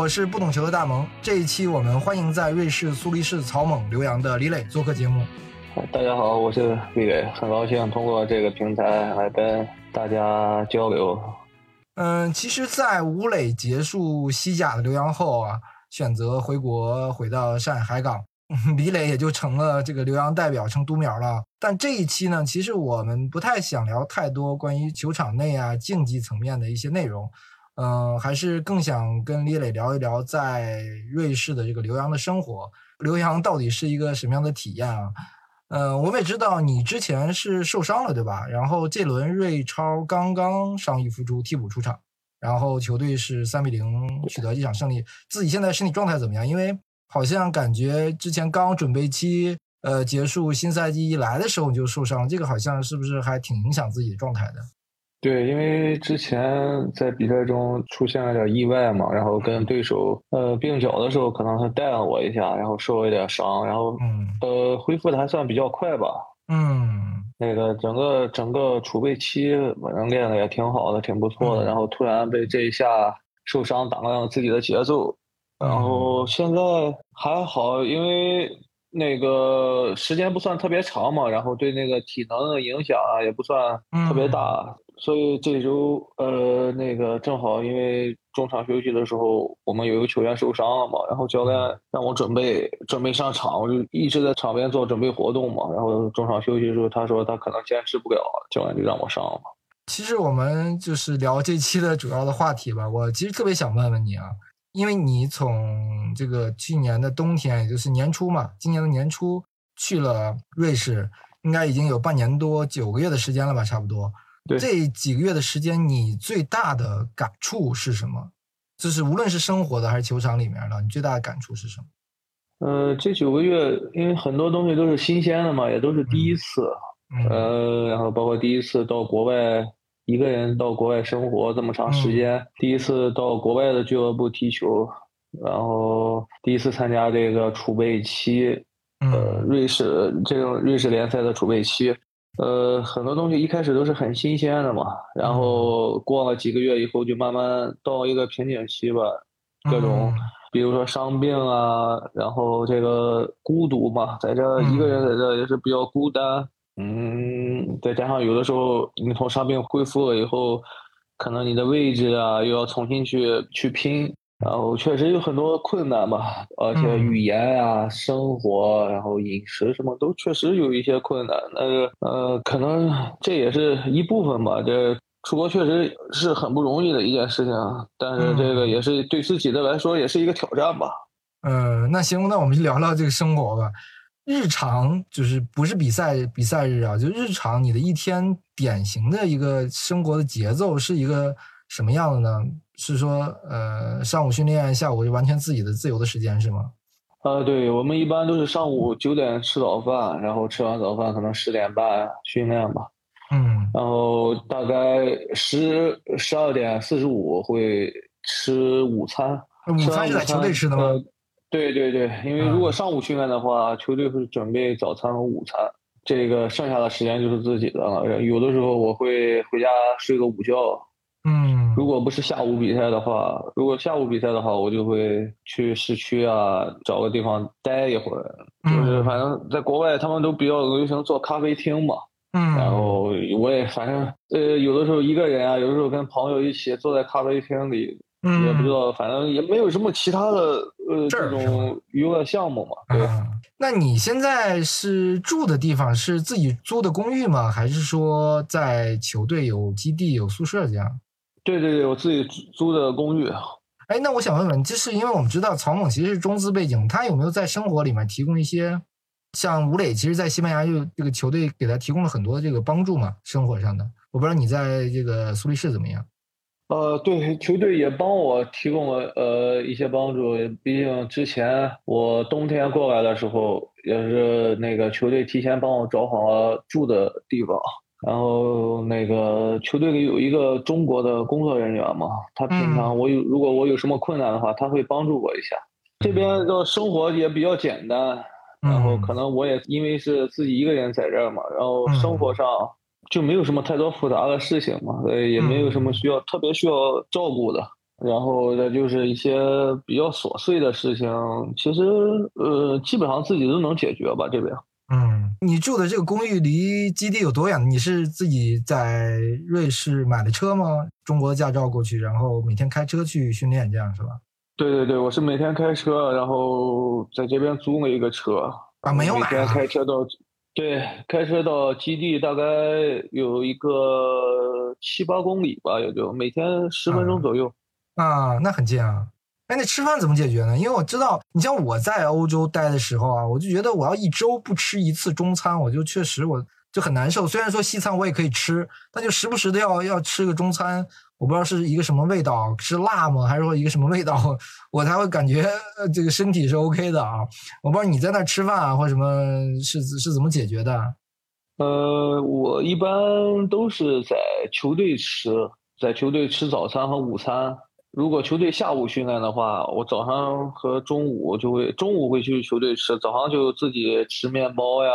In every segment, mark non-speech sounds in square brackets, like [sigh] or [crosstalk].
我是不懂球的大萌。这一期我们欢迎在瑞士苏黎世草蜢留洋的李磊做客节目。大家好，我是李磊，很高兴通过这个平台来跟大家交流。嗯，其实，在吴磊结束西甲的留洋后啊，选择回国，回到上海海港，[laughs] 李磊也就成了这个留洋代表，成独苗了。但这一期呢，其实我们不太想聊太多关于球场内啊竞技层面的一些内容，嗯，还是更想跟李磊聊一聊在瑞士的这个留洋的生活，留洋到底是一个什么样的体验啊？嗯，我们也知道你之前是受伤了，对吧？然后这轮瑞超刚刚伤愈复出，替补出场，然后球队是三比零取得一场胜利。自己现在身体状态怎么样？因为好像感觉之前刚准备期呃结束，新赛季一来的时候你就受伤，这个好像是不是还挺影响自己状态的？对，因为之前在比赛中出现了点意外嘛，然后跟对手呃并脚的时候，可能他带了我一下，然后受了一点伤，然后呃恢复的还算比较快吧。嗯，那个整个整个储备期反正练的也挺好的，挺不错的，然后突然被这一下受伤打乱了自己的节奏，然后现在还好，因为那个时间不算特别长嘛，然后对那个体能的影响啊也不算特别大。所以这周呃那个正好因为中场休息的时候，我们有一个球员受伤了嘛，然后教练让我准备准备上场，我就一直在场边做准备活动嘛。然后中场休息的时候，他说他可能坚持不了，教练就让我上了。其实我们就是聊这期的主要的话题吧。我其实特别想问问你啊，因为你从这个去年的冬天，也就是年初嘛，今年的年初去了瑞士，应该已经有半年多九个月的时间了吧，差不多。这几个月的时间，你最大的感触是什么？就是无论是生活的还是球场里面的，你最大的感触是什么？呃，这九个月，因为很多东西都是新鲜的嘛，也都是第一次。呃，然后包括第一次到国外，一个人到国外生活这么长时间，第一次到国外的俱乐部踢球，然后第一次参加这个储备期，呃，瑞士这种瑞士联赛的储备期。呃，很多东西一开始都是很新鲜的嘛，然后过了几个月以后，就慢慢到一个瓶颈期吧。各种，比如说伤病啊，然后这个孤独嘛，在这一个人在这也是比较孤单。嗯，再加上有的时候你从伤病恢复了以后，可能你的位置啊又要重新去去拼。然后确实有很多困难吧，而且语言啊、生活，然后饮食什么都确实有一些困难。那个呃，可能这也是一部分吧。这出国确实是很不容易的一件事情，但是这个也是对自己的来说也是一个挑战吧。嗯，那行，那我们就聊聊这个生活吧。日常就是不是比赛比赛日啊，就日常你的一天典型的一个生活的节奏是一个什么样的呢？是说，呃，上午训练，下午就完全自己的自由的时间是吗？呃，对，我们一般都是上午九点吃早饭，然后吃完早饭可能十点半训练吧。嗯，然后大概十十二点四十五会吃午餐。午餐是在球队吃的吗？对对对，因为如果上午训练的话，球队会准备早餐和午餐，这个剩下的时间就是自己的了。有的时候我会回家睡个午觉。嗯，如果不是下午比赛的话，如果下午比赛的话，我就会去市区啊，找个地方待一会儿。就是反正在国外，他们都比较流行做咖啡厅嘛。嗯，然后我也反正呃，有的时候一个人啊，有的时候跟朋友一起坐在咖啡厅里，嗯也不知道，反正也没有什么其他的呃这种娱乐项目嘛。对。那你现在是住的地方是自己租的公寓吗？还是说在球队有基地有宿舍这样？对对对，我自己租的公寓。哎，那我想问问，就是因为我们知道曹猛其实是中资背景，他有没有在生活里面提供一些像吴磊，其实在西班牙就这个球队给他提供了很多的这个帮助嘛，生活上的。我不知道你在这个苏黎世怎么样。呃，对，球队也帮我提供了呃一些帮助，毕竟之前我冬天过来的时候，也是那个球队提前帮我找好了住的地方。然后那个球队里有一个中国的工作人员嘛，他平常我有如果我有什么困难的话，他会帮助我一下。这边的生活也比较简单，然后可能我也因为是自己一个人在这儿嘛，然后生活上就没有什么太多复杂的事情嘛，所以也没有什么需要特别需要照顾的。然后再就是一些比较琐碎的事情，其实呃基本上自己都能解决吧这边。嗯，你住的这个公寓离基地有多远？你是自己在瑞士买的车吗？中国的驾照过去，然后每天开车去训练，这样是吧？对对对，我是每天开车，然后在这边租了一个车，啊，没有买。每天开车到，对，开车到基地大概有一个七八公里吧，也就每天十分钟左右。啊，那很近啊。哎，那吃饭怎么解决呢？因为我知道，你像我在欧洲待的时候啊，我就觉得我要一周不吃一次中餐，我就确实我就很难受。虽然说西餐我也可以吃，但就时不时的要要吃个中餐，我不知道是一个什么味道，是辣吗？还是说一个什么味道，我才会感觉这个身体是 OK 的啊？我不知道你在那吃饭啊，或者什么是是怎么解决的？呃，我一般都是在球队吃，在球队吃早餐和午餐。如果球队下午训练的话，我早上和中午就会中午会去球队吃，早上就自己吃面包呀，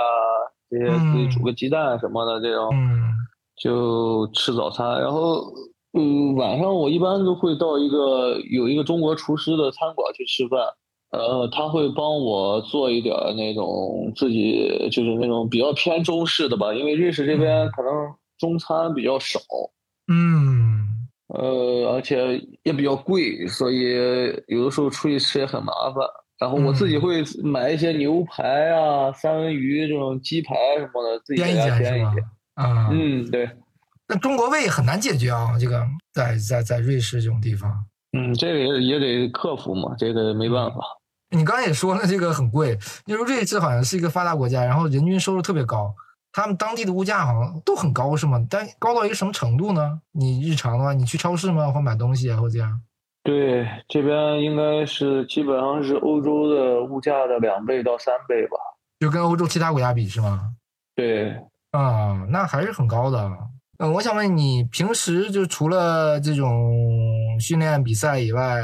这些自己煮个鸡蛋什么的这种，就吃早餐。然后，嗯，晚上我一般都会到一个有一个中国厨师的餐馆去吃饭，呃，他会帮我做一点那种自己就是那种比较偏中式的吧，因为瑞士这边可能中餐比较少。嗯。呃，而且也比较贵，所以有的时候出去吃也很麻烦。然后我自己会买一些牛排啊、三文鱼这种鸡排什么的，自己在家煎一些。啊，嗯，对。那中国胃很难解决啊，这个在在在瑞士这种地方。嗯，这个也也得克服嘛，这个没办法。你刚才也说了，这个很贵。你说瑞士好像是一个发达国家，然后人均收入特别高。他们当地的物价好像都很高，是吗？但高到一个什么程度呢？你日常的话，你去超市吗？或买东西啊，或这样？对，这边应该是基本上是欧洲的物价的两倍到三倍吧。就跟欧洲其他国家比是吗？对，啊，那还是很高的。嗯，我想问你，平时就除了这种训练比赛以外，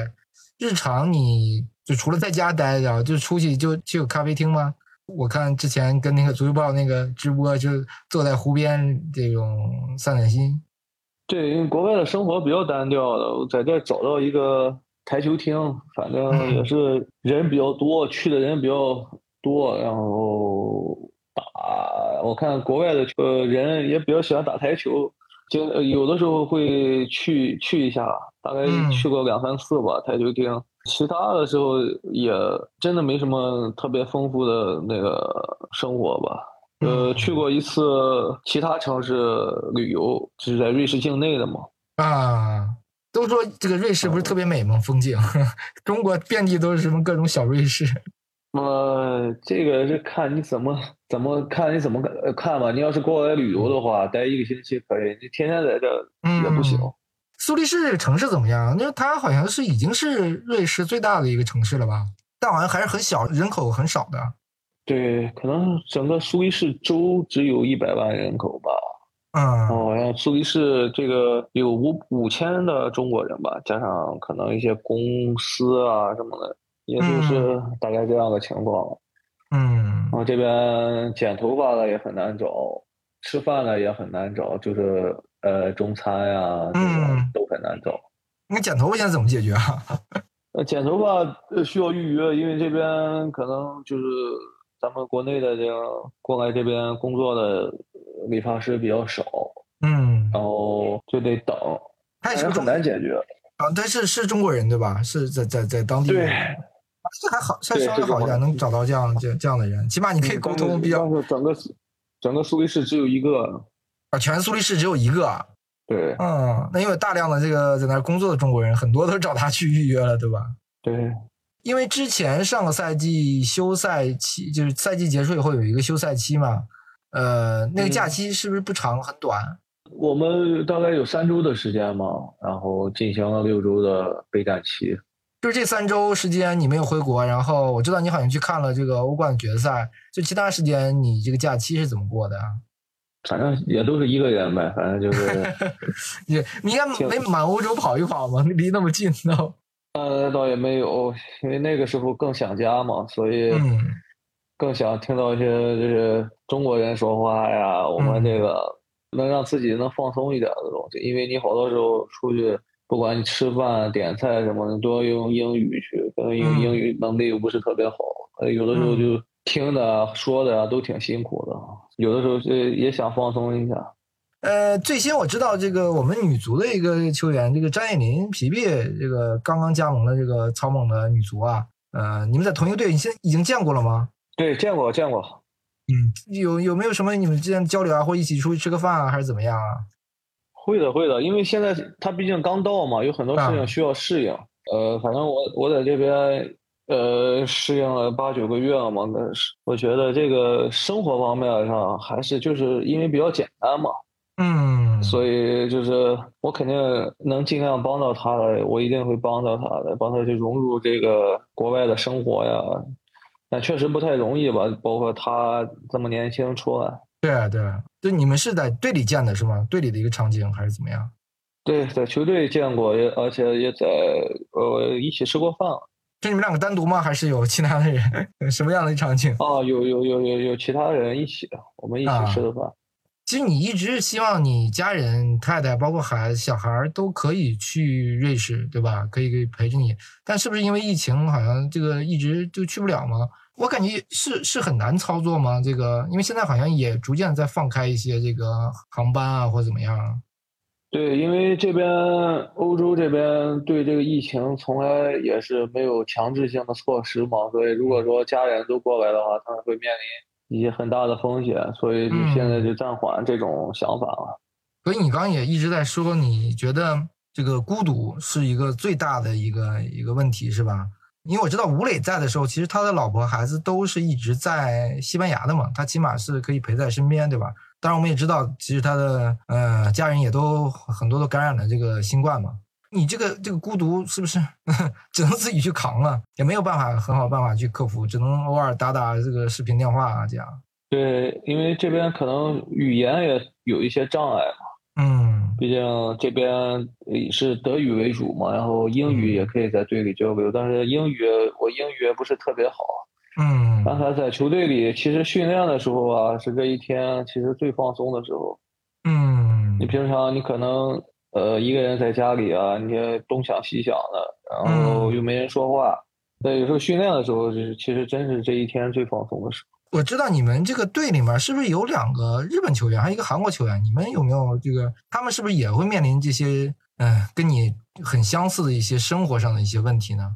日常你就除了在家待着，就出去就去有咖啡厅吗？我看之前跟那个足球报那个直播，就坐在湖边这种散散心。对，因为国外的生活比较单调的，我在这找到一个台球厅，反正也是人比较多，去的人比较多，然后打。我看国外的呃人也比较喜欢打台球，就有的时候会去去一下，大概去过两三次吧，台球厅。其他的时候也真的没什么特别丰富的那个生活吧。呃，去过一次其他城市旅游，是在瑞士境内的嘛。啊，都说这个瑞士不是特别美吗？风景，[laughs] 中国遍地都是什么各种小瑞士。[laughs] 呃，这个是看你怎么怎么看你怎么看吧。你要是过来旅游的话，待一个星期可以，你天天在这也不行。苏黎世这个城市怎么样？因为它好像是已经是瑞士最大的一个城市了吧？但好像还是很小，人口很少的。对，可能整个苏黎世州只有一百万人口吧。嗯。哦，然后苏黎世这个有五五千的中国人吧，加上可能一些公司啊什么的，也就是大概这样的情况。嗯。然后这边剪头发的也很难找，吃饭的也很难找，就是。呃，中餐呀，这种都很难找。那剪头发现在怎么解决啊？[laughs] 呃，剪头发需要预约，因为这边可能就是咱们国内的这个过来这边工作的理发师比较少，嗯，然后就得等，还是很难解决啊。但是是中国人对吧？是在在在当地，对，这还好，[laughs] 稍微好一点，能找到这样这这样的人，起码你可以沟通比较。整个整个苏黎世只有一个。啊，全苏黎世只有一个，对，嗯，那因为大量的这个在那儿工作的中国人，很多都找他去预约了，对吧？对，因为之前上个赛季休赛期，就是赛季结束以后有一个休赛期嘛，呃，那个假期是不是不长，很短？我们大概有三周的时间嘛，然后进行了六周的备战期。就是这三周时间你没有回国，然后我知道你好像去看了这个欧冠决赛，就其他时间你这个假期是怎么过的啊？反正也都是一个人呗，反正就是，[laughs] 你你应该没满欧洲跑一跑吗？[laughs] 离那么近都。呃，倒也没有，因为那个时候更想家嘛，所以更想听到一些就是中国人说话呀，我们这个能让自己能放松一点的东西。因为你好多时候出去不管你吃饭、点菜什么的，都要用英语去，可能英英语能力又不是特别好，呃，有的时候就听的、说的都挺辛苦的，有的时候也也想放松一下。呃，最新我知道这个我们女足的一个球员，这个张叶林皮皮，这个刚刚加盟了这个草蜢的女足啊。呃，你们在同一个队，你现在已经见过了吗？对，见过，见过。嗯，有有没有什么你们之间交流啊，或一起出去吃个饭啊，还是怎么样啊？会的，会的，因为现在他毕竟刚到嘛，有很多事情需要适应。呃，反正我我在这边呃适应了八九个月了嘛，那是我觉得这个生活方面上还是就是因为比较简单嘛。嗯，所以就是我肯定能尽量帮到他的，我一定会帮到他的，帮他去融入这个国外的生活呀。但确实不太容易吧，包括他这么年轻出来。对啊，对啊，就你们是在队里见的是吗？队里的一个场景还是怎么样？对，在球队见过，也而且也在呃一起吃过饭。就你们两个单独吗？还是有其他的人？什么样的场景？啊，有有有有有其他人一起的，我们一起吃的饭。其实你一直希望你家人、太太，包括孩子、小孩都可以去瑞士，对吧？可以可以陪着你。但是不是因为疫情，好像这个一直就去不了吗？我感觉是是很难操作吗？这个，因为现在好像也逐渐在放开一些这个航班啊，或者怎么样？对，因为这边欧洲这边对这个疫情从来也是没有强制性的措施嘛，所以如果说家人都过来的话，他们会面临。一些很大的风险，所以你现在就暂缓这种想法了。所以你刚刚也一直在说，你觉得这个孤独是一个最大的一个一个问题，是吧？因为我知道吴磊在的时候，其实他的老婆孩子都是一直在西班牙的嘛，他起码是可以陪在身边，对吧？当然，我们也知道，其实他的呃家人也都很多都感染了这个新冠嘛。你这个这个孤独是不是 [laughs] 只能自己去扛了？也没有办法很好办法去克服，只能偶尔打打这个视频电话啊，这样。对，因为这边可能语言也有一些障碍嘛。嗯。毕竟这边是德语为主嘛，然后英语也可以在队里交流，但是英语我英语也不是特别好。嗯。刚才在球队里，其实训练的时候啊，是这一天其实最放松的时候。嗯。你平常你可能。呃，一个人在家里啊，你东想西想的，然后又没人说话。那有时候训练的时候，就是其实真是这一天最放松的时候。我知道你们这个队里面是不是有两个日本球员，还有一个韩国球员？你们有没有这个？他们是不是也会面临这些嗯，跟你很相似的一些生活上的一些问题呢？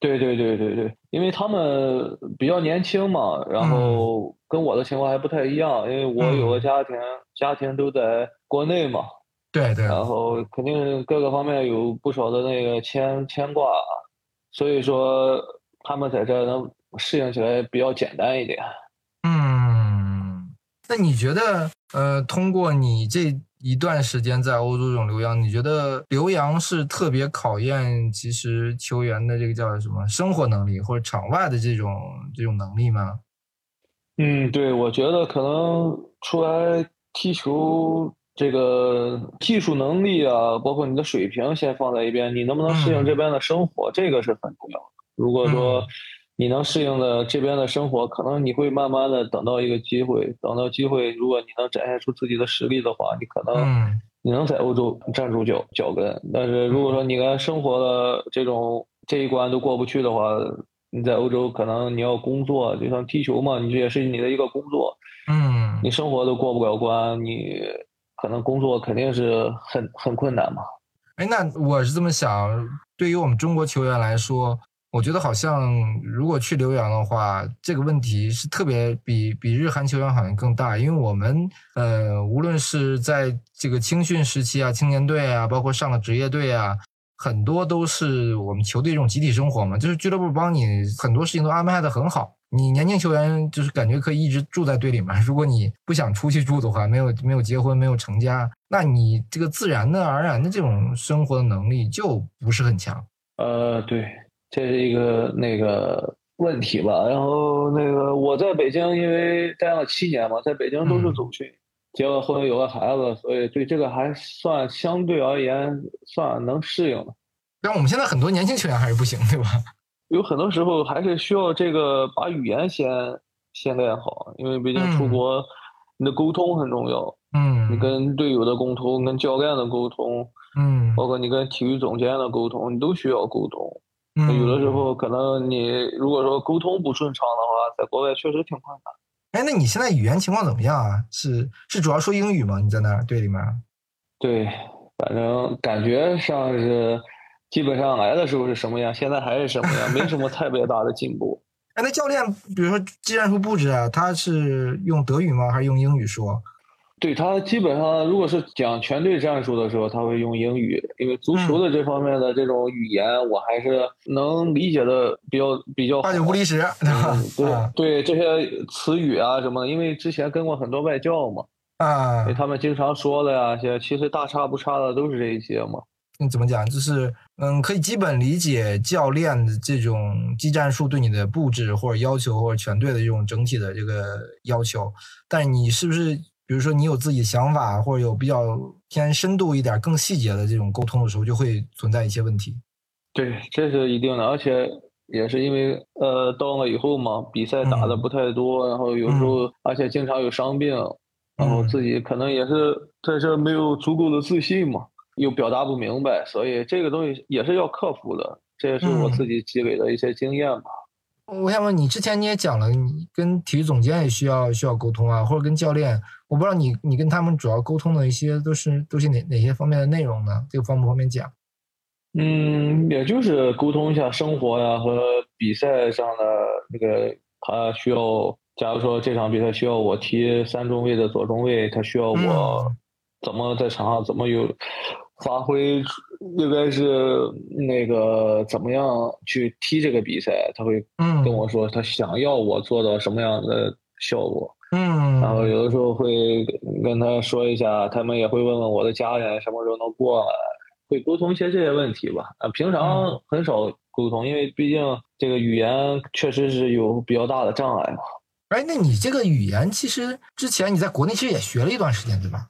对对对对对，因为他们比较年轻嘛，然后跟我的情况还不太一样，因为我有个家庭，家庭都在国内嘛。对对，然后肯定各个方面有不少的那个牵牵挂，所以说他们在这能适应起来比较简单一点。嗯，那你觉得，呃，通过你这一段时间在欧洲这种留洋，你觉得留洋是特别考验其实球员的这个叫什么生活能力或者场外的这种这种能力吗？嗯，对，我觉得可能出来踢球。这个技术能力啊，包括你的水平，先放在一边。你能不能适应这边的生活，这个是很重要的。如果说你能适应的这边的生活，可能你会慢慢的等到一个机会，等到机会，如果你能展现出自己的实力的话，你可能你能在欧洲站住脚脚跟。但是如果说你连生活的这种这一关都过不去的话，你在欧洲可能你要工作，就像踢球嘛，你这也是你的一个工作。嗯，你生活都过不了关，你。可能工作肯定是很很困难嘛。哎，那我是这么想，对于我们中国球员来说，我觉得好像如果去留洋的话，这个问题是特别比比日韩球员好像更大，因为我们呃，无论是在这个青训时期啊、青年队啊，包括上了职业队啊，很多都是我们球队这种集体生活嘛，就是俱乐部帮你很多事情都安排的很好。你年轻球员就是感觉可以一直住在队里面。如果你不想出去住的话，没有没有结婚，没有成家，那你这个自然的而然的这种生活的能力就不是很强。呃，对，这是一个那个问题吧。然后那个我在北京，因为待了七年嘛，在北京都是总训，结了婚有了孩子，所以对这个还算相对而言算能适应的。但我们现在很多年轻球员还是不行，对吧？[laughs] 有很多时候还是需要这个把语言先先练好，因为毕竟出国，你的沟通很重要。嗯，你跟队友的沟通，跟教练的沟通，嗯，包括你跟体育总监的沟通，你都需要沟通。嗯，有的时候可能你如果说沟通不顺畅的话，在国外确实挺困难。哎，那你现在语言情况怎么样啊？是是主要说英语吗？你在那儿队里面？对，反正感觉上是基本上来的时候是什么样，现在还是什么样，没什么特别大的进步。[laughs] 哎，那教练，比如说技战术布置啊，他是用德语吗？还是用英语说？对他基本上，如果是讲全队战术的时候，他会用英语，因为足球的这方面的这种语言，我还是能理解的比较比较。八九不离十，对吧？对对，这些词语啊什么，因为之前跟过很多外教嘛，啊，他们经常说的呀，些其实大差不差的都是这一些嘛。你怎么讲？就是嗯，可以基本理解教练的这种技战术对你的布置或者要求，或者全队的这种整体的这个要求，但你是不是？比如说你有自己想法，或者有比较偏深度一点、更细节的这种沟通的时候，就会存在一些问题。对，这是一定的，而且也是因为呃到了以后嘛，比赛打的不太多，然后有时候而且经常有伤病，然后自己可能也是在这没有足够的自信嘛，又表达不明白，所以这个东西也是要克服的，这也是我自己积累的一些经验吧。我想问你，之前你也讲了，你跟体育总监也需要需要沟通啊，或者跟教练，我不知道你你跟他们主要沟通的一些都是都是哪哪些方面的内容呢？这个方不方便讲？嗯，也就是沟通一下生活呀和比赛上的那个，他需要，假如说这场比赛需要我踢三中卫的左中卫，他需要我怎么在场上怎么有。发挥应该是那个怎么样去踢这个比赛，他会跟我说他想要我做到什么样的效果，嗯，然后有的时候会跟他说一下，他们也会问问我的家人什么时候能过来，会沟通一些这些问题吧。啊，平常很少沟通，因为毕竟这个语言确实是有比较大的障碍嘛。哎，那你这个语言其实之前你在国内其实也学了一段时间，对吧？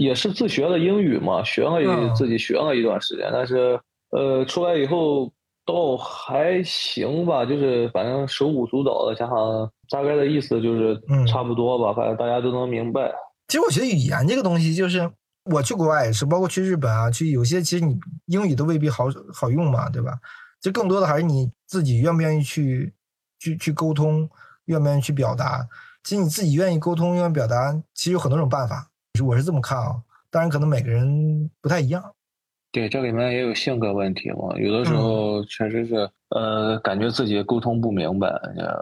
也是自学的英语嘛，学了一自己学了一段时间，但是呃出来以后倒还行吧，就是反正手舞足蹈的，加上大概的意思就是差不多吧，反正大家都能明白。其实我觉得语言这个东西，就是我去国外也是，包括去日本啊，去有些其实你英语都未必好好用嘛，对吧？就更多的还是你自己愿不愿意去去去沟通，愿不愿意去表达。其实你自己愿意沟通、愿意表达，其实有很多种办法。我是这么看啊，当然可能每个人不太一样。对，这里面也有性格问题嘛，有的时候确实是，呃，感觉自己沟通不明白，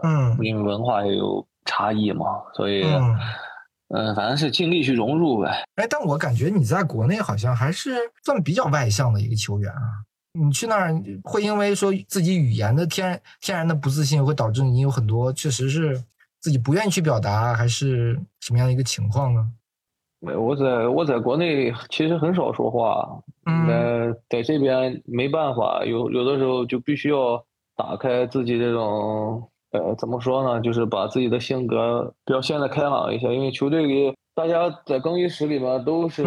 嗯，因为文化也有差异嘛，所以，嗯，反正是尽力去融入呗。哎，但我感觉你在国内好像还是算比较外向的一个球员啊。你去那儿会因为说自己语言的天天然的不自信，会导致你有很多确实是自己不愿意去表达，还是什么样的一个情况呢？没，我在我在国内其实很少说话，嗯，在这边没办法，有有的时候就必须要打开自己这种，呃，怎么说呢？就是把自己的性格表现的开朗一些，因为球队里大家在更衣室里面都是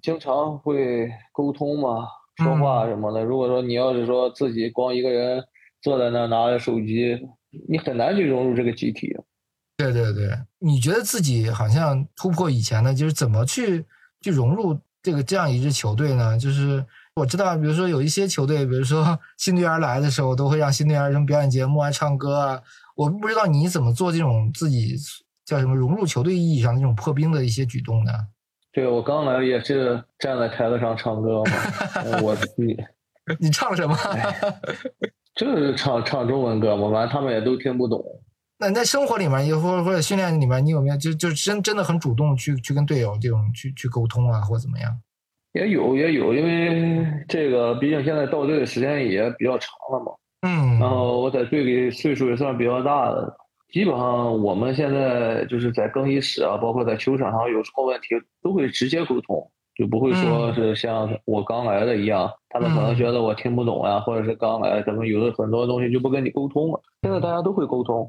经常会沟通嘛，说话什么的。如果说你要是说自己光一个人坐在那拿着手机，你很难去融入这个集体。对对对，你觉得自己好像突破以前的，就是怎么去去融入这个这样一支球队呢？就是我知道，比如说有一些球队，比如说 [laughs] 新队员来的时候，都会让新队员什么表演节目啊、唱歌啊。我不知道你怎么做这种自己叫什么融入球队意义上那种破冰的一些举动呢？对，我刚来也是站在台子上唱歌嘛。我你 [laughs] 你唱什么？就是唱唱中文歌嘛，反正他们也都听不懂。那在生活里面，或或或者训练里面，你有没有就就真真的很主动去去跟队友这种去去沟通啊，或者怎么样？也有也有，因为这个毕竟现在到队的时间也比较长了嘛。嗯。然后我在队里岁数也算比较大的，基本上我们现在就是在更衣室啊，包括在球场上有什么问题，都会直接沟通，就不会说是像我刚来的一样，他们可能觉得我听不懂啊，或者是刚来，咱们有的很多东西就不跟你沟通了。现在大家都会沟通。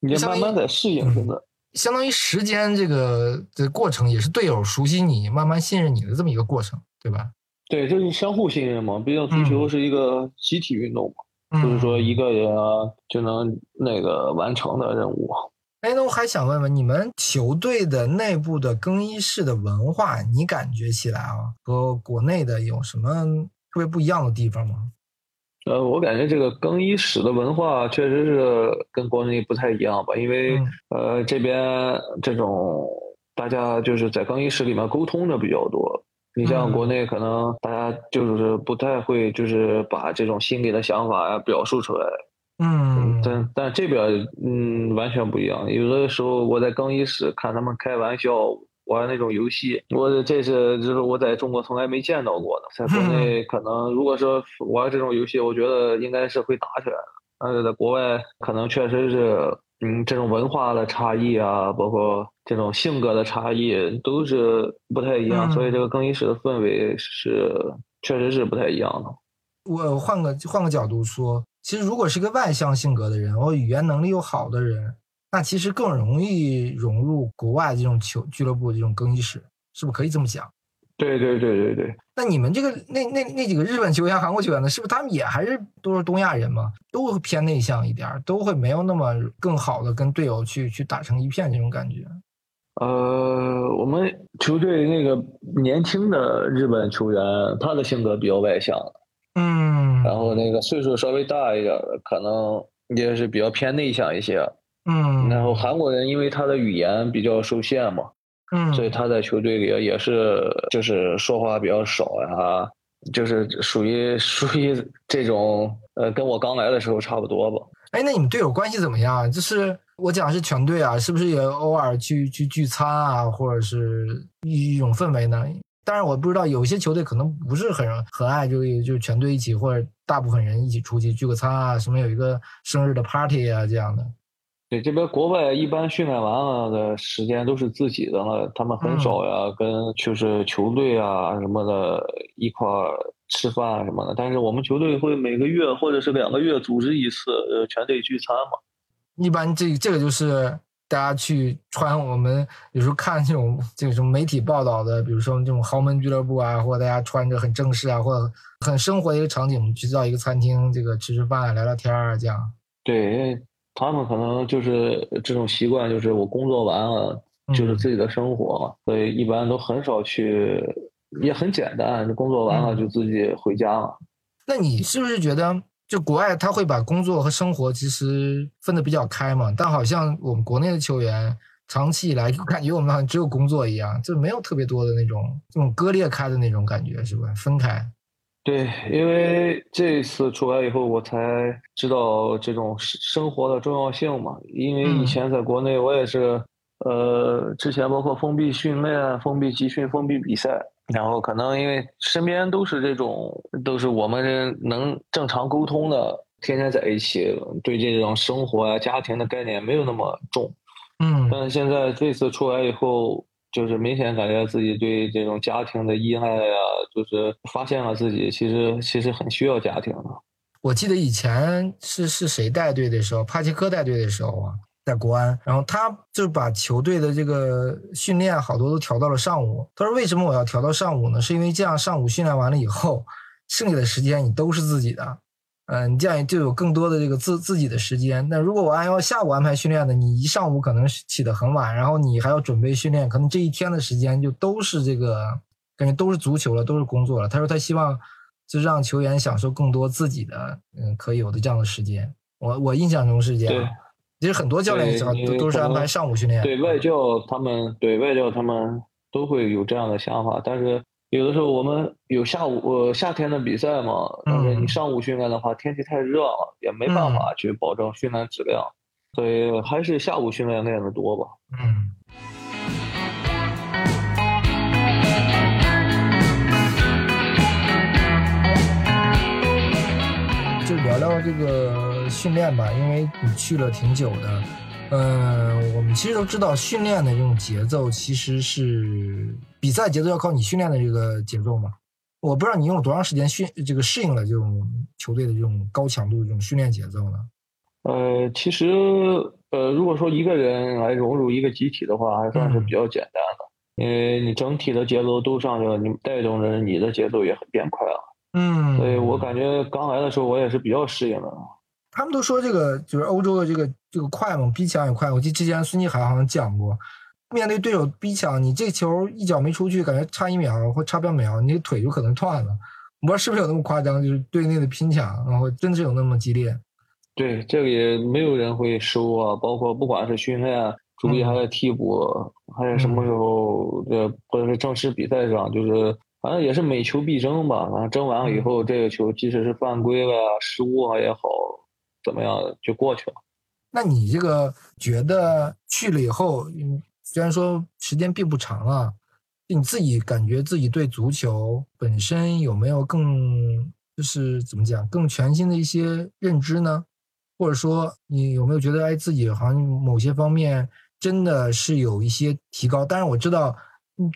你就慢慢在适应，真的相当于时间这个的过程，也是队友熟悉你、慢慢信任你的这么一个过程，对吧？对，就是相互信任嘛。毕竟足球是一个集体运动嘛，不是说一个人就能那个完成的任务。哎，那我还想问问你们球队的内部的更衣室的文化，你感觉起来啊，和国内的有什么特别不一样的地方吗？呃，我感觉这个更衣室的文化确实是跟国内不太一样吧，因为呃这边这种大家就是在更衣室里面沟通的比较多。你像国内可能大家就是不太会，就是把这种心里的想法呀表述出来。嗯，但但这边嗯完全不一样。有的时候我在更衣室看他们开玩笑玩那种游戏，我这是就是我在中国从来没见到过的。在国内可能如果说玩这种游戏，我觉得应该是会打起来的。但是在国外可能确实是嗯这种文化的差异啊，包括这种性格的差异都是不太一样，所以这个更衣室的氛围是确实是不太一样的。我换个换个角度说。其实，如果是个外向性格的人，或语言能力又好的人，那其实更容易融入国外这种球俱乐部这种更衣室，是不是可以这么讲？对对对对对。那你们这个那那那几个日本球员、韩国球员呢？是不是他们也还是都是东亚人嘛？都会偏内向一点，都会没有那么更好的跟队友去去打成一片这种感觉？呃，我们球队那个年轻的日本球员，他的性格比较外向。嗯，然后那个岁数稍微大一点的，可能也是比较偏内向一些。嗯，然后韩国人因为他的语言比较受限嘛，嗯，所以他在球队里也是就是说话比较少呀，就是属于 [laughs] 属于这种呃，跟我刚来的时候差不多吧。哎，那你们队友关系怎么样？就是我讲是全队啊，是不是也偶尔去去聚餐啊，或者是一种氛围呢？当然，我不知道有些球队可能不是很很爱，就就全队一起或者大部分人一起出去聚个餐啊，什么有一个生日的 party 啊这样的。对，这边国外一般训练完了的时间都是自己的了，他们很少呀跟就是球队啊什么的一块吃饭什么的。但是我们球队会每个月或者是两个月组织一次呃全队聚餐嘛。一般这这个就是。大家去穿我们有时候看这种这个什么媒体报道的，比如说这种豪门俱乐部啊，或者大家穿着很正式啊，或者很生活的一个场景，去到一个餐厅，这个吃吃饭、聊聊天啊，这样。对，他们可能就是这种习惯，就是我工作完了就是自己的生活，所以一般都很少去，也很简单，就工作完了就自己回家了。那你是不是觉得？就国外他会把工作和生活其实分得比较开嘛，但好像我们国内的球员长期以来就感觉我们好像只有工作一样，就没有特别多的那种这种割裂开的那种感觉，是吧分开？对，因为这次出来以后，我才知道这种生活的重要性嘛。因为以前在国内，我也是，呃，之前包括封闭训练、封闭集训、封闭比赛。然后可能因为身边都是这种，都是我们能正常沟通的，天天在一起，对这种生活啊、家庭的概念没有那么重。嗯。但是现在这次出来以后，就是明显感觉自己对这种家庭的依赖呀，就是发现了自己其实其实很需要家庭的。我记得以前是是谁带队的时候，帕切科带队的时候啊。在国安，然后他就把球队的这个训练好多都调到了上午。他说：“为什么我要调到上午呢？是因为这样上午训练完了以后，剩下的时间你都是自己的，嗯，你这样就有更多的这个自自己的时间。那如果我按照下午安排训练的，你一上午可能起得很晚，然后你还要准备训练，可能这一天的时间就都是这个感觉都是足球了，都是工作了。他说他希望就让球员享受更多自己的嗯可以有的这样的时间。我我印象中是这样。”其实很多教练都都是安排上午训练。对外教他们，对外教他们都会有这样的想法。但是有的时候我们有下午呃夏天的比赛嘛，但是你上午训练的话，天气太热了，也没办法去保证训练质量，所以还是下午训练练的多吧。嗯。就聊聊这个。训练吧，因为你去了挺久的，嗯，我们其实都知道训练的这种节奏其实是比赛节奏要靠你训练的这个节奏嘛。我不知道你用了多长时间训这个适应了这种球队的这种高强度这种训练节奏呢？呃，其实呃，如果说一个人来融入一个集体的话，还算是比较简单的，因为你整体的节奏都上去了，你带动着你的节奏也很变快了。嗯，所以我感觉刚来的时候我也是比较适应的。他们都说这个就是欧洲的这个这个快嘛，逼抢也快。我记得之前孙继海好像讲过，面对对手逼抢，你这球一脚没出去，感觉差一秒或差半秒，你腿就可能断了。我不知道是不是有那么夸张，就是队内的拼抢，然后真的是有那么激烈。对，这个也没有人会收啊，包括不管是训练、主力还是替补，还是什么时候，这或者是正式比赛上，就是反正也是每球必争吧。反正争完了以后，这个球即使是犯规了、失误啊也好，怎么样就过去了。那你这个觉得去了以后，虽然说时间并不长啊，你自己感觉自己对足球本身有没有更就是怎么讲更全新的一些认知呢？或者说，你有没有觉得，哎，自己好像某些方面真的是有一些提高？当然，我知道，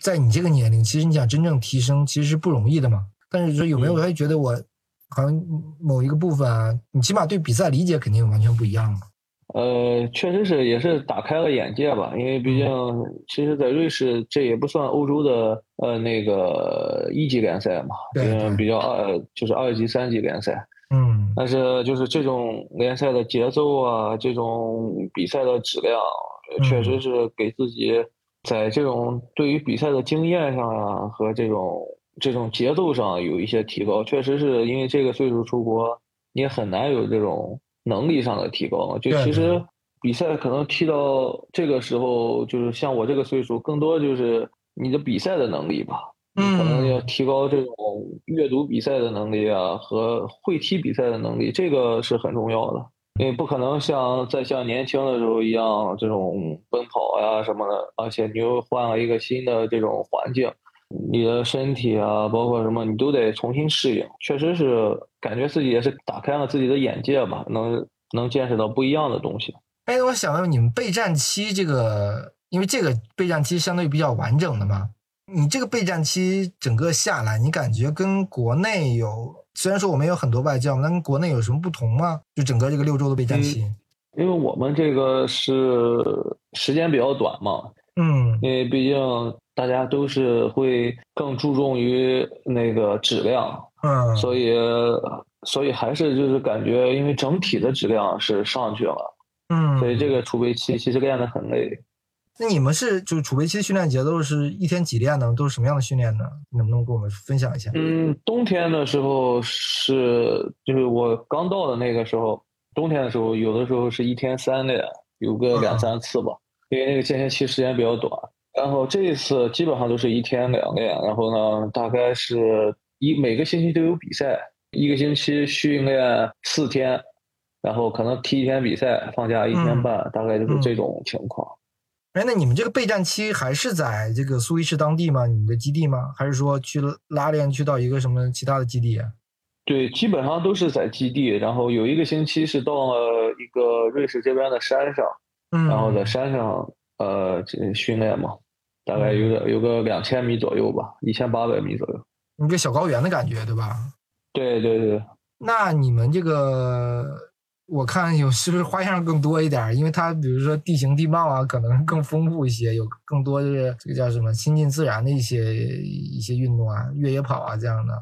在你这个年龄，其实你想真正提升，其实是不容易的嘛。但是说有没有，哎，觉得我好像某一个部分啊，你起码对比赛理解肯定完全不一样了。呃，确实是，也是打开了眼界吧。因为毕竟，其实，在瑞士这也不算欧洲的呃那个一级联赛嘛，嗯，比较二就是二级、三级联赛。嗯，但是就是这种联赛的节奏啊，这种比赛的质量，确实是给自己在这种对于比赛的经验上啊和这种这种节奏上有一些提高。确实是因为这个岁数出国，你也很难有这种能力上的提高。就其实比赛可能踢到这个时候，就是像我这个岁数，更多就是你的比赛的能力吧。嗯，可能要提高这种阅读比赛的能力啊，和会踢比赛的能力，这个是很重要的。因为不可能像再像年轻的时候一样，这种奔跑呀什么的，而且你又换了一个新的这种环境，你的身体啊，包括什么，你都得重新适应。确实是感觉自己也是打开了自己的眼界吧，能能见识到不一样的东西。哎，我想问你们备战期这个，因为这个备战期相对比较完整的嘛。你这个备战期整个下来，你感觉跟国内有虽然说我们有很多外教，但跟国内有什么不同吗？就整个这个六周的备战期，因为我们这个是时间比较短嘛，嗯，因为毕竟大家都是会更注重于那个质量，嗯，所以所以还是就是感觉，因为整体的质量是上去了，嗯，所以这个储备期其实练得很累。那你们是就是储备期训练节奏是一天几练呢？都是什么样的训练呢？能不能跟我们分享一下？嗯，冬天的时候是就是我刚到的那个时候，冬天的时候有的时候是一天三练，有个两三次吧，因为那个间歇期时间比较短。然后这一次基本上都是一天两练，然后呢，大概是一每个星期都有比赛，一个星期训练四天，然后可能踢一天比赛，放假一天半，大概就是这种情况。哎，那你们这个备战期还是在这个苏黎世当地吗？你们的基地吗？还是说去拉练去到一个什么其他的基地？对，基本上都是在基地，然后有一个星期是到了一个瑞士这边的山上，嗯，然后在山上呃训练嘛，大概有个有个两千米左右吧，一千八百米左右，你这小高原的感觉，对吧？对对对。那你们这个。我看有是不是花样更多一点？因为它比如说地形地貌啊，可能更丰富一些，有更多的这个叫什么亲近自然的一些一些运动啊，越野跑啊这样的。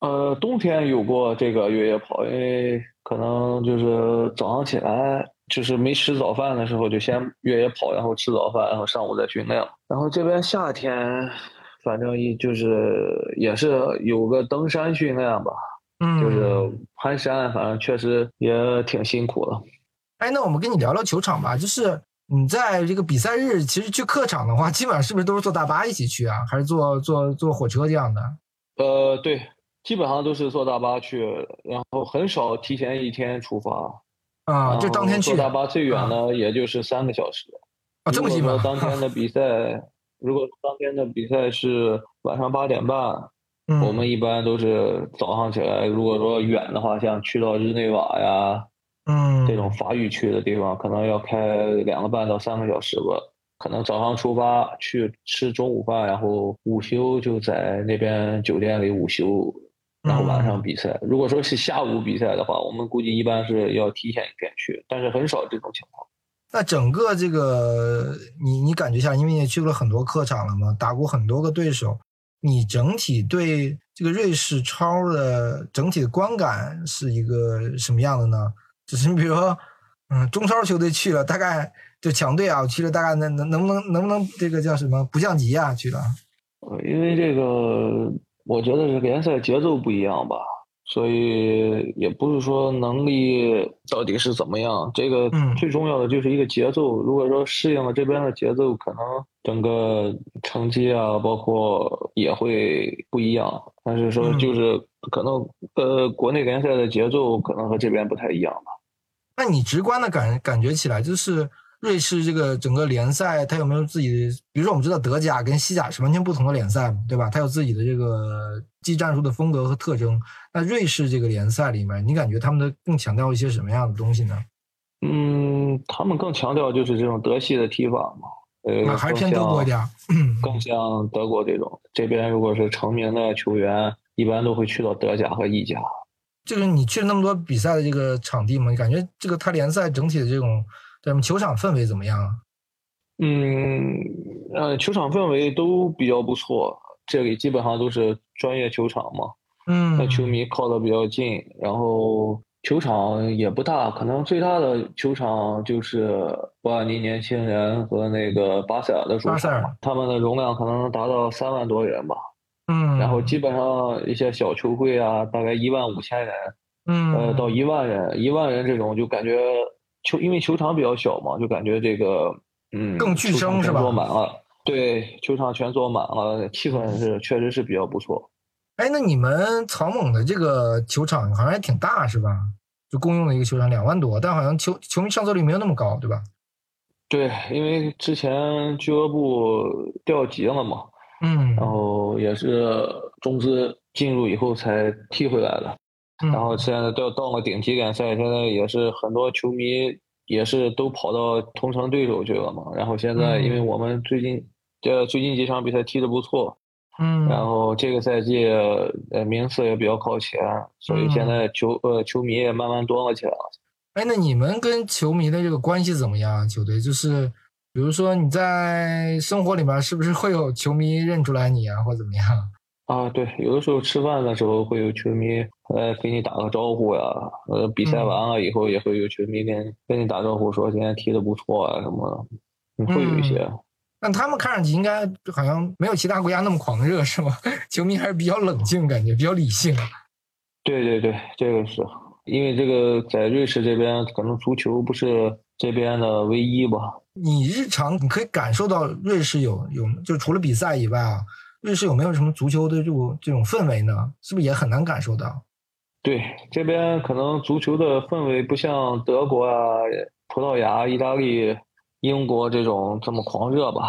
呃，冬天有过这个越野跑，因为可能就是早上起来就是没吃早饭的时候就先越野跑，然后吃早饭，然后上午再训练。然后这边夏天反正一就是也是有个登山训练吧。嗯，就是攀山，反正确实也挺辛苦的。哎，那我们跟你聊聊球场吧。就是你在这个比赛日，其实去客场的话，基本上是不是都是坐大巴一起去啊？还是坐坐坐火车这样的？呃，对，基本上都是坐大巴去，然后很少提前一天出发。啊，就当天去。坐大巴最远呢，也就是三个小时。啊，这么近吗？当天的比赛，[laughs] 如果当天的比赛是晚上八点半。我们一般都是早上起来，如果说远的话，像去到日内瓦呀，嗯，这种法语区的地方，可能要开两个半到三个小时吧。可能早上出发去吃中午饭，然后午休就在那边酒店里午休，然后晚上比赛。如果说是下午比赛的话，我们估计一般是要提前一天去，但是很少这种情况。那整个这个你你感觉下，因为你去了很多客场了嘛，打过很多个对手。你整体对这个瑞士超的整体的观感是一个什么样的呢？就是你比如说，嗯，中超球队去了，大概就强队啊，去了大概能能能不能能不能这个叫什么不降级啊？去了，呃因为这个我觉得是联赛节奏不一样吧。所以也不是说能力到底是怎么样，这个最重要的就是一个节奏。如果说适应了这边的节奏，可能整个成绩啊，包括也会不一样。但是说就是可能呃，国内联赛的节奏可能和这边不太一样吧。那你直观的感感觉起来就是。瑞士这个整个联赛，它有没有自己的？比如说，我们知道德甲跟西甲是完全不同的联赛，对吧？它有自己的这个技战术的风格和特征。那瑞士这个联赛里面，你感觉他们的更强调一些什么样的东西呢？嗯，他们更强调就是这种德系的踢法嘛。呃，还是偏德国一点。[clears throat] 更像德国这种。这边如果是成名的球员，一般都会去到德甲和意甲。就是你去了那么多比赛的这个场地嘛，你感觉这个它联赛整体的这种。咱们球场氛围怎么样啊？嗯，呃，球场氛围都比较不错。这里基本上都是专业球场嘛，嗯，那球迷靠的比较近，然后球场也不大，可能最大的球场就是博尔尼年轻人和那个巴塞尔的主场，他们的容量可能达到三万多人吧。嗯，然后基本上一些小球会啊，大概一万五千人，嗯，呃，到一万人，一万人这种就感觉。球因为球场比较小嘛，就感觉这个嗯，更聚声是吧？坐满了，对，球场全坐满了，气氛是确实是比较不错。哎，那你们草蜢的这个球场好像还挺大是吧？就公用的一个球场两万多，但好像球球迷上座率没有那么高，对吧？对，因为之前俱乐部调级了嘛，嗯，然后也是中资进入以后才踢回来的。然后现在到到了顶级联赛，现在也是很多球迷也是都跑到同城对手去了嘛。然后现在因为我们最近这最近几场比赛踢得不错，嗯，然后这个赛季呃名次也比较靠前，所以现在球呃球迷也慢慢多了起来了。哎，那你们跟球迷的这个关系怎么样？球队就是，比如说你在生活里面是不是会有球迷认出来你啊，或怎么样？啊，对，有的时候吃饭的时候会有球迷来给你打个招呼呀。呃，比赛完了以后也会有球迷跟跟你打招呼，说今天踢的不错啊什么的，会有一些。但他们看上去应该好像没有其他国家那么狂热，是吗？球迷还是比较冷静，感觉比较理性。对对对，这个是因为这个在瑞士这边，可能足球不是这边的唯一吧。你日常你可以感受到瑞士有有，就除了比赛以外啊。瑞士有没有什么足球的这种这种氛围呢？是不是也很难感受到？对，这边可能足球的氛围不像德国啊、葡萄牙、意大利、英国这种这么狂热吧。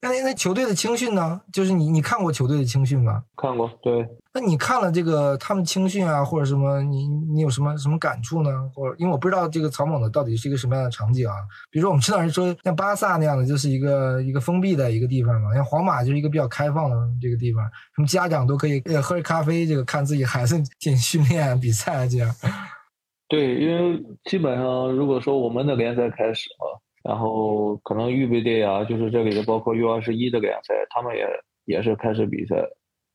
那那球队的青训呢？就是你你看过球队的青训吗？看过，对。那你看了这个他们青训啊，或者什么，你你有什么什么感触呢？或者因为我不知道这个草蜢的到底是一个什么样的场景啊？比如说我们知道是说像巴萨那样的，就是一个一个封闭的一个地方嘛，像皇马就是一个比较开放的这个地方，什么家长都可以呃喝着咖啡，这个看自己孩子进训练比赛这样。对，因为基本上如果说我们的联赛开始了。然后可能预备队啊，就是这里的，包括 U 二十一的联赛，他们也也是开始比赛，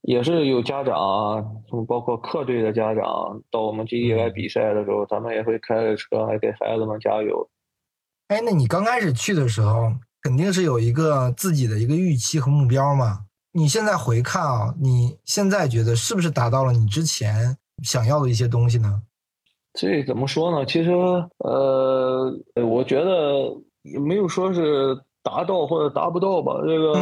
也是有家长啊，包括客队的家长到我们基地来比赛的时候，咱们也会开着车来给孩子们加油。哎，那你刚开始去的时候，肯定是有一个自己的一个预期和目标嘛？你现在回看啊，你现在觉得是不是达到了你之前想要的一些东西呢？这怎么说呢？其实，呃，我觉得。也没有说是达到或者达不到吧，这个，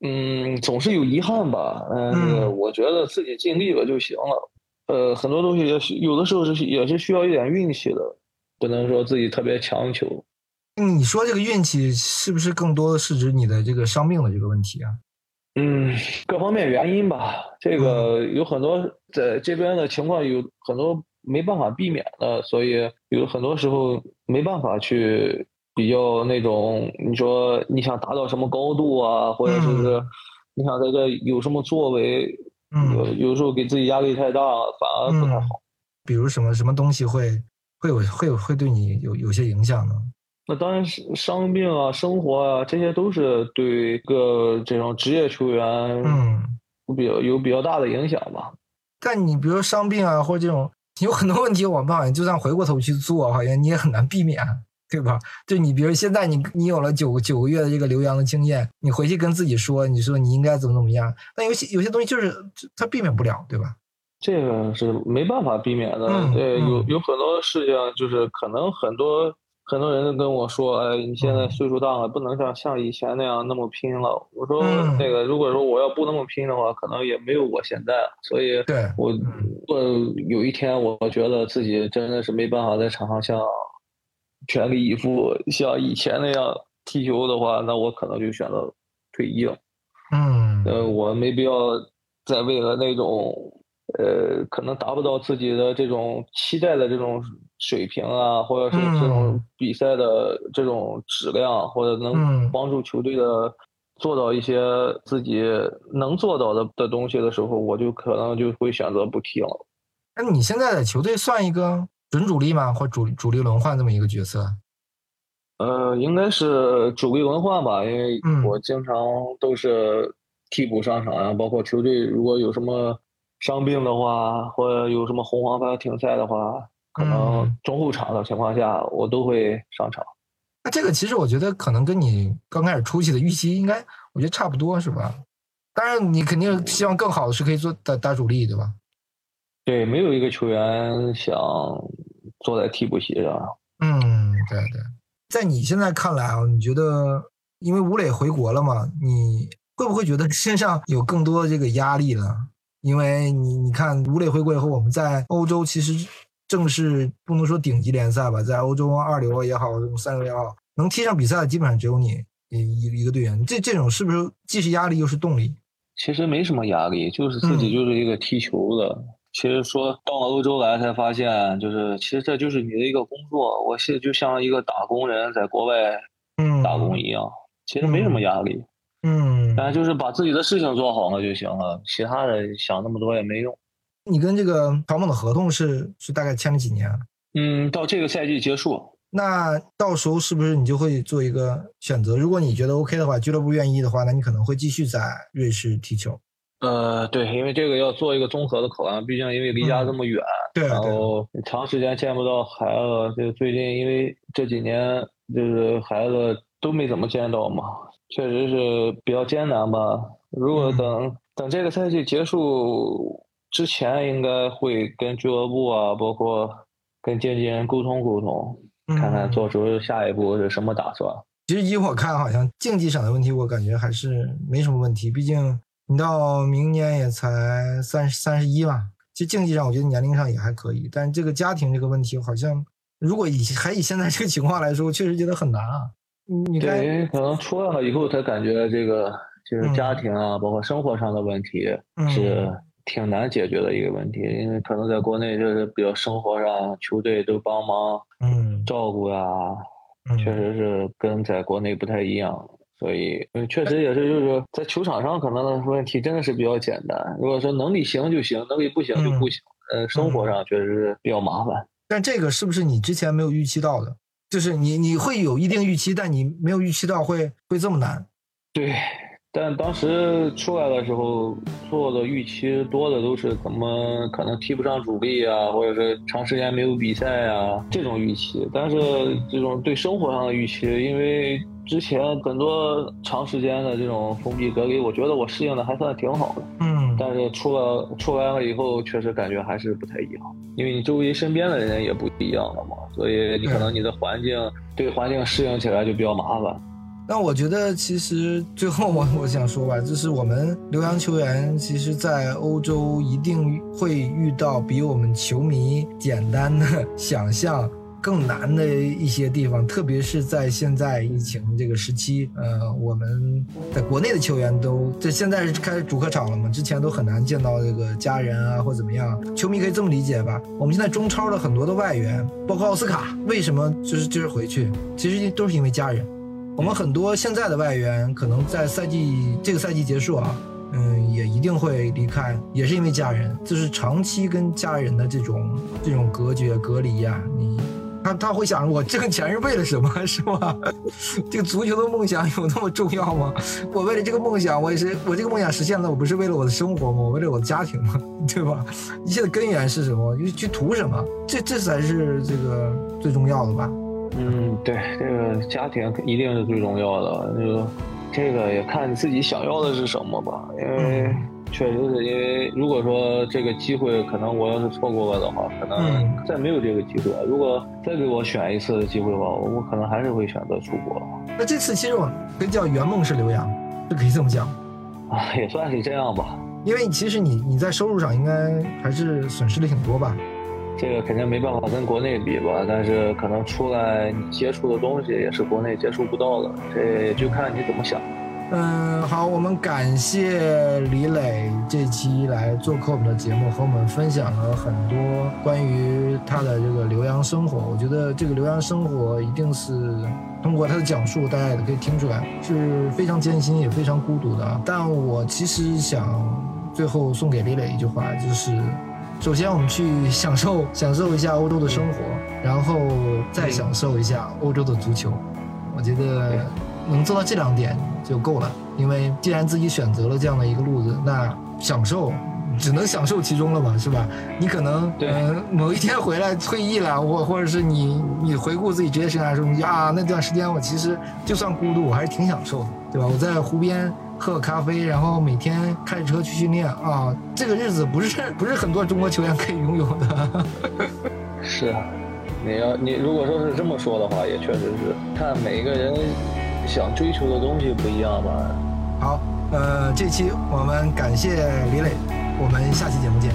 嗯，总是有遗憾吧。嗯，我觉得自己尽力了就行了。呃，很多东西也有的时候是也是需要一点运气的，不能说自己特别强求。你说这个运气是不是更多的是指你的这个伤病的这个问题啊？嗯，各方面原因吧。这个有很多在这边的情况有很多没办法避免的，所以有很多时候没办法去。比较那种，你说你想达到什么高度啊，或者是你想在这有什么作为，嗯，有时候给自己压力太大，反而不太好。比如什么什么东西会会有会有会对你有有些影响呢？那当然是伤病啊，生活啊，这些都是对一个这种职业球员，嗯，比较有比较大的影响吧。但你比如说伤病啊，或者这种。有很多问题，我们好像就算回过头去做，好像你也很难避免，对吧？就你比如现在你你有了九九个月的这个留洋的经验，你回去跟自己说，你说你应该怎么怎么样，但有些有些东西就是它避免不了，对吧？这个是没办法避免的，对，有有很多事情就是可能很多。很多人都跟我说：“哎，你现在岁数大了，不能像像以前那样那么拼了。”我说：“那个，如果说我要不那么拼的话，可能也没有我现在。所以，我我有一天我觉得自己真的是没办法在场上像全力以赴像以前那样踢球的话，那我可能就选择退役了。嗯，呃，我没必要再为了那种呃可能达不到自己的这种期待的这种。”水平啊，或者是这种比赛的这种质量，或者能帮助球队的做到一些自己能做到的的东西的时候，我就可能就会选择不踢了。那你现在的球队算一个准主力吗？或主主力轮换这么一个角色？呃，应该是主力轮换吧，因为我经常都是替补上场啊，包括球队如果有什么伤病的话，或者有什么红黄牌停赛的话。可能中后场的情况下，我都会上场。那这个其实我觉得可能跟你刚开始初期的预期应该，我觉得差不多，是吧？当然，你肯定希望更好的是可以做打打主力，对吧？对，没有一个球员想坐在替补席上。嗯，对对。在你现在看来啊，你觉得因为吴磊回国了嘛，你会不会觉得身上有更多的这个压力呢？因为你你看吴磊回国以后，我们在欧洲其实。正是不能说顶级联赛吧，在欧洲二流也好，三流也好，能踢上比赛的基本上只有你一一个队员。这这种是不是既是压力又是动力？其实没什么压力，就是自己就是一个踢球的。其实说到了欧洲来才发现，就是其实这就是你的一个工作。我现在就像一个打工人在国外打工一样，其实没什么压力。嗯，但就是把自己的事情做好了就行了，其他的想那么多也没用。你跟这个陶猛的合同是是大概签了几年？嗯，到这个赛季结束。那到时候是不是你就会做一个选择？如果你觉得 OK 的话，俱乐部愿意的话，那你可能会继续在瑞士踢球。呃，对，因为这个要做一个综合的考量，毕竟因为离家这么远，对，然后长时间见不到孩子，就最近因为这几年就是孩子都没怎么见到嘛，确实是比较艰难吧。如果等等这个赛季结束。之前应该会跟俱乐部啊，包括跟经纪人沟通沟通，看看做出下一步是什么打算。其实依我看，好像竞技上的问题，我感觉还是没什么问题。毕竟你到明年也才三三十一嘛，其实竞技上我觉得年龄上也还可以。但是这个家庭这个问题，好像如果以还以现在这个情况来说，确实觉得很难啊。你对，可能出来了以后才感觉这个就是家庭啊，包括生活上的问题是。挺难解决的一个问题，因为可能在国内就是比较生活上，球队都帮忙，嗯，照顾呀，确实是跟在国内不太一样，所以嗯确实也是就是在球场上可能问题真的是比较简单。如果说能力行就行，能力不行就不行。呃，生活上确实是比较麻烦。但这个是不是你之前没有预期到的？就是你你会有一定预期，但你没有预期到会会这么难。对。但当时出来的时候做的预期多的都是怎么可能踢不上主力啊，或者是长时间没有比赛啊这种预期。但是这种对生活上的预期，因为之前很多长时间的这种封闭隔离，我觉得我适应的还算挺好的。嗯。但是出了出来了以后，确实感觉还是不太一样，因为你周围身边的人也不一样了嘛，所以你可能你的环境对环境适应起来就比较麻烦。那我觉得，其实最后我我想说吧，就是我们留洋球员，其实，在欧洲一定会遇到比我们球迷简单的 [laughs] 想象更难的一些地方，特别是在现在疫情这个时期，呃，我们在国内的球员都这现在是开始主客场了嘛，之前都很难见到这个家人啊或怎么样，球迷可以这么理解吧？我们现在中超的很多的外援，包括奥斯卡，为什么就是就是回去，其实都是因为家人。我们很多现在的外援，可能在赛季这个赛季结束啊，嗯，也一定会离开，也是因为家人，就是长期跟家人的这种这种隔绝隔离呀，你。他他会想着我挣钱是为了什么，是吧？这个足球的梦想有那么重要吗？我为了这个梦想，我也是我这个梦想实现了，我不是为了我的生活吗？我为了我的家庭吗？[laughs] 对吧？一切的根源是什么？去去图什么？这这才是这个最重要的吧？嗯，对，这个家庭一定是最重要的。这个这个也看你自己想要的是什么吧，因为。确实是因为，如果说这个机会可能我要是错过了的话，可能再没有这个机会。如果再给我选一次的机会的话，我可能还是会选择出国。那这次其实我可以叫圆梦是留洋，就可以这么讲啊，也算是这样吧。因为其实你你在收入上应该还是损失了挺多吧？这个肯定没办法跟国内比吧，但是可能出来你接触的东西也是国内接触不到的，这就看你怎么想。嗯，好，我们感谢李磊这期来做客我们的节目，和我们分享了很多关于他的这个留洋生活。我觉得这个留洋生活一定是通过他的讲述，大家也可以听出来是非常艰辛，也非常孤独的。但我其实想最后送给李磊一句话，就是首先我们去享受享受一下欧洲的生活，然后再享受一下欧洲的足球。我觉得能做到这两点。就够了，因为既然自己选择了这样的一个路子，那享受只能享受其中了嘛，是吧？你可能嗯某一天回来退役了，或或者是你你回顾自己职业生涯的时候，你就啊那段时间我其实就算孤独，我还是挺享受的，对吧？我在湖边喝个咖啡，然后每天开着车去训练啊，这个日子不是不是很多中国球员可以拥有的。[laughs] 是啊，你要你如果说是这么说的话，也确实是看每一个人。想追求的东西不一样吧？好，呃，这期我们感谢李磊，我们下期节目见。